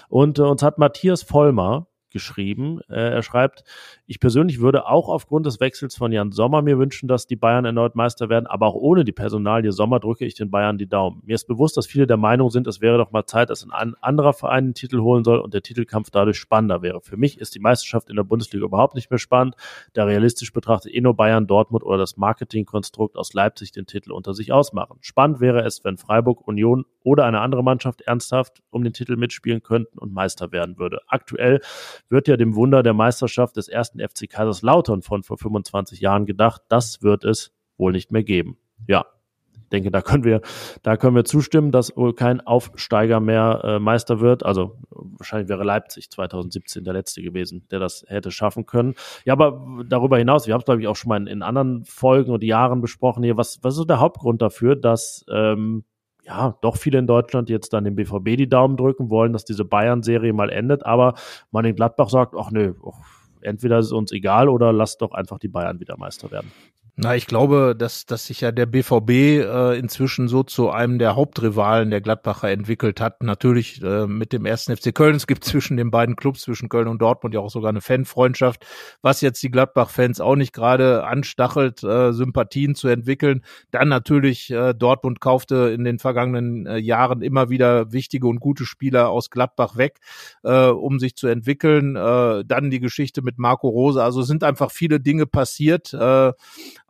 Und äh, uns hat Matthias Vollmer geschrieben. Äh, er schreibt, ich persönlich würde auch aufgrund des Wechsels von Jan Sommer mir wünschen, dass die Bayern erneut Meister werden, aber auch ohne die Personalie Sommer drücke ich den Bayern die Daumen. Mir ist bewusst, dass viele der Meinung sind, es wäre doch mal Zeit, dass ein anderer Verein den Titel holen soll und der Titelkampf dadurch spannender wäre. Für mich ist die Meisterschaft in der Bundesliga überhaupt nicht mehr spannend, da realistisch betrachtet eh nur Bayern, Dortmund oder das Marketingkonstrukt aus Leipzig den Titel unter sich ausmachen. Spannend wäre es, wenn Freiburg, Union oder eine andere Mannschaft ernsthaft um den Titel mitspielen könnten und Meister werden würde. Aktuell wird ja dem Wunder der Meisterschaft des ersten FC Kaiserslautern von vor 25 Jahren gedacht. Das wird es wohl nicht mehr geben. Ja, ich denke, da können wir, da können wir zustimmen, dass wohl kein Aufsteiger mehr äh, Meister wird. Also wahrscheinlich wäre Leipzig 2017 der letzte gewesen, der das hätte schaffen können. Ja, aber darüber hinaus, wir haben es glaube ich auch schon mal in, in, anderen Folgen und Jahren besprochen hier. Was, was ist der Hauptgrund dafür, dass ähm, ja, doch viele in Deutschland jetzt dann dem BVB die Daumen drücken wollen, dass diese Bayern-Serie mal endet, aber man in Gladbach sagt, ach nö, entweder ist es uns egal oder lasst doch einfach die Bayern wieder Meister werden. Na, ich glaube, dass, dass sich ja der BVB äh, inzwischen so zu einem der Hauptrivalen der Gladbacher entwickelt hat. Natürlich äh, mit dem ersten FC Köln. Es gibt zwischen den beiden Clubs, zwischen Köln und Dortmund ja auch sogar eine Fanfreundschaft, was jetzt die Gladbach-Fans auch nicht gerade anstachelt, äh, Sympathien zu entwickeln. Dann natürlich, äh, Dortmund kaufte in den vergangenen äh, Jahren immer wieder wichtige und gute Spieler aus Gladbach weg, äh, um sich zu entwickeln. Äh, dann die Geschichte mit Marco Rose. Also sind einfach viele Dinge passiert. Äh,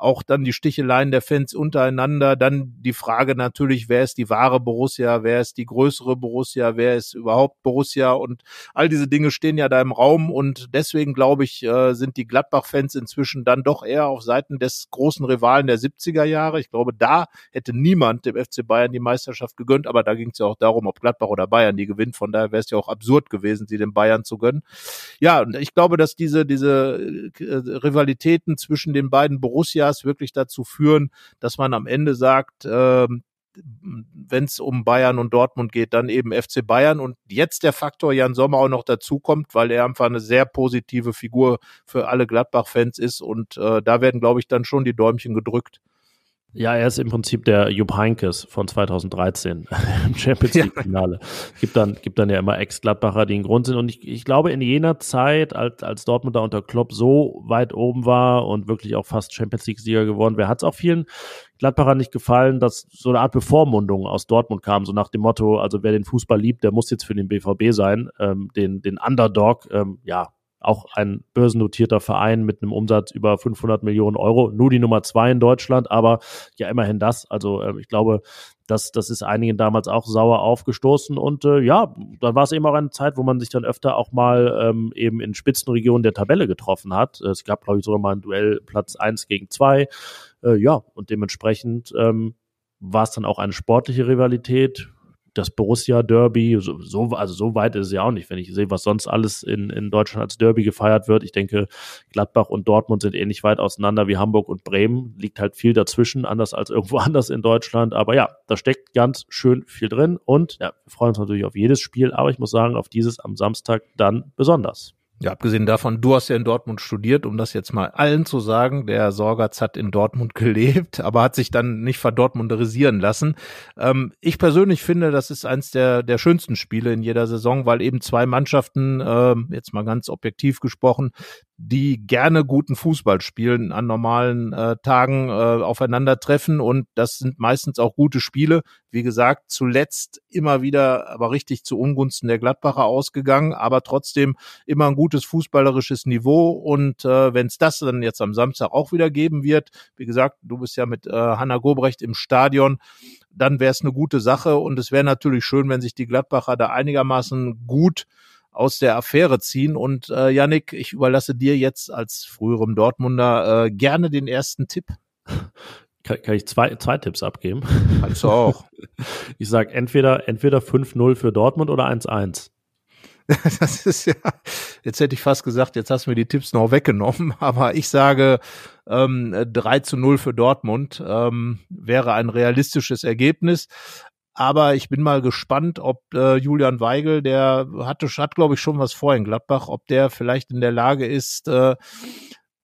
auch dann die Sticheleien der Fans untereinander, dann die Frage natürlich, wer ist die wahre Borussia, wer ist die größere Borussia, wer ist überhaupt Borussia und all diese Dinge stehen ja da im Raum und deswegen glaube ich, äh, sind die Gladbach-Fans inzwischen dann doch eher auf Seiten des großen Rivalen der 70er Jahre. Ich glaube, da hätte niemand dem FC Bayern die Meisterschaft gegönnt, aber da ging es ja auch darum, ob Gladbach oder Bayern die gewinnt. Von daher wäre es ja auch absurd gewesen, sie den Bayern zu gönnen. Ja, und ich glaube, dass diese, diese äh, Rivalitäten zwischen den beiden Borussias das wirklich dazu führen, dass man am Ende sagt, äh, wenn es um Bayern und Dortmund geht, dann eben FC Bayern und jetzt der Faktor Jan Sommer auch noch dazukommt, weil er einfach eine sehr positive Figur für alle Gladbach-Fans ist und äh, da werden, glaube ich, dann schon die Däumchen gedrückt. Ja, er ist im Prinzip der Jupp Heinkes von 2013 im Champions League-Finale. Ja. Gibt dann, gibt dann ja immer Ex-Gladbacher, die ein Grund sind. Und ich, ich glaube, in jener Zeit, als, als Dortmund da unter Klopp so weit oben war und wirklich auch fast Champions League-Sieger geworden wäre, hat es auch vielen Gladbacher nicht gefallen, dass so eine Art Bevormundung aus Dortmund kam, so nach dem Motto, also wer den Fußball liebt, der muss jetzt für den BVB sein, ähm, den, den Underdog, ähm, ja, auch ein börsennotierter Verein mit einem Umsatz über 500 Millionen Euro, nur die Nummer zwei in Deutschland, aber ja immerhin das. Also äh, ich glaube, das, das ist einigen damals auch sauer aufgestoßen und äh, ja, dann war es eben auch eine Zeit, wo man sich dann öfter auch mal ähm, eben in Spitzenregionen der Tabelle getroffen hat. Es gab, glaube ich, sogar mal ein Duell Platz eins gegen zwei. Äh, ja, und dementsprechend ähm, war es dann auch eine sportliche Rivalität das Borussia Derby, so, so, also so weit ist es ja auch nicht, wenn ich sehe, was sonst alles in, in Deutschland als Derby gefeiert wird. Ich denke, Gladbach und Dortmund sind ähnlich weit auseinander wie Hamburg und Bremen. Liegt halt viel dazwischen, anders als irgendwo anders in Deutschland. Aber ja, da steckt ganz schön viel drin und ja, wir freuen uns natürlich auf jedes Spiel, aber ich muss sagen, auf dieses am Samstag dann besonders. Ja, abgesehen davon, du hast ja in Dortmund studiert, um das jetzt mal allen zu sagen. Der Sorgatz hat in Dortmund gelebt, aber hat sich dann nicht verdortmunderisieren lassen. Ähm, ich persönlich finde, das ist eins der, der schönsten Spiele in jeder Saison, weil eben zwei Mannschaften, äh, jetzt mal ganz objektiv gesprochen, die gerne guten Fußball spielen, an normalen äh, Tagen äh, aufeinandertreffen. Und das sind meistens auch gute Spiele. Wie gesagt, zuletzt immer wieder aber richtig zu Ungunsten der Gladbacher ausgegangen, aber trotzdem immer ein gutes fußballerisches Niveau. Und äh, wenn es das dann jetzt am Samstag auch wieder geben wird, wie gesagt, du bist ja mit äh, Hanna Gobrecht im Stadion, dann wäre es eine gute Sache. Und es wäre natürlich schön, wenn sich die Gladbacher da einigermaßen gut aus der Affäre ziehen. Und äh, Yannick, ich überlasse dir jetzt als früherem Dortmunder äh, gerne den ersten Tipp. Kann, kann ich zwei, zwei Tipps abgeben? Kannst du auch. Ich sag entweder, entweder 5-0 für Dortmund oder 1-1. Das ist ja, jetzt hätte ich fast gesagt, jetzt hast du mir die Tipps noch weggenommen, aber ich sage ähm, 3 zu 0 für Dortmund ähm, wäre ein realistisches Ergebnis. Aber ich bin mal gespannt, ob äh, Julian Weigel, der hatte, hat, glaube ich, schon was vor in Gladbach, ob der vielleicht in der Lage ist, äh,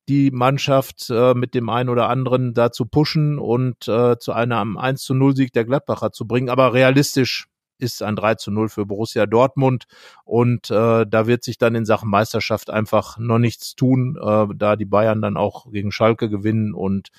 die Mannschaft äh, mit dem einen oder anderen da zu pushen und äh, zu einem 1 zu 0 Sieg der Gladbacher zu bringen. Aber realistisch ist ein 3 zu 0 für Borussia Dortmund und äh, da wird sich dann in Sachen Meisterschaft einfach noch nichts tun, äh, da die Bayern dann auch gegen Schalke gewinnen und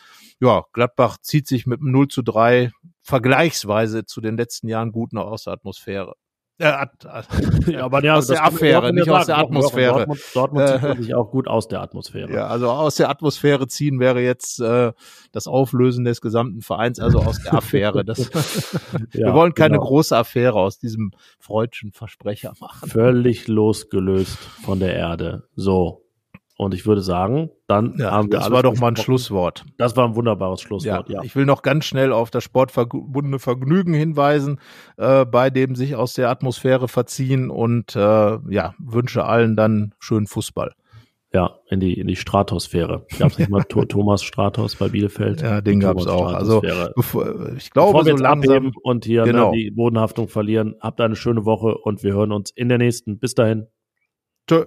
ja, Gladbach zieht sich mit einem 0 zu 3 vergleichsweise zu den letzten Jahren gut noch aus der Atmosphäre. ja, aber ja, aus der Affäre, nicht aus der Atmosphäre. Dortmund, Dortmund zieht sich auch gut aus der Atmosphäre. Ja, also aus der Atmosphäre ziehen wäre jetzt äh, das Auflösen des gesamten Vereins, also aus der Affäre. Das, ja, wir wollen keine genau. große Affäre aus diesem freudschen Versprecher machen. Völlig losgelöst von der Erde. So, und ich würde sagen, dann ja, haben wir Das war doch mal ein Schlusswort. Das war ein wunderbares Schlusswort, ja. ja. Ich will noch ganz schnell auf das sportverbundene Vergnügen hinweisen, äh, bei dem sich aus der Atmosphäre verziehen und äh, ja, wünsche allen dann schönen Fußball. Ja, in die, in die Stratosphäre. Gab es nicht mal Thomas Stratos bei Bielefeld? Ja, den gab es auch. Also bevor, ich glaube, bevor wir so langsam und hier ne, genau. ne, die Bodenhaftung verlieren, habt eine schöne Woche und wir hören uns in der nächsten. Bis dahin. Tschö.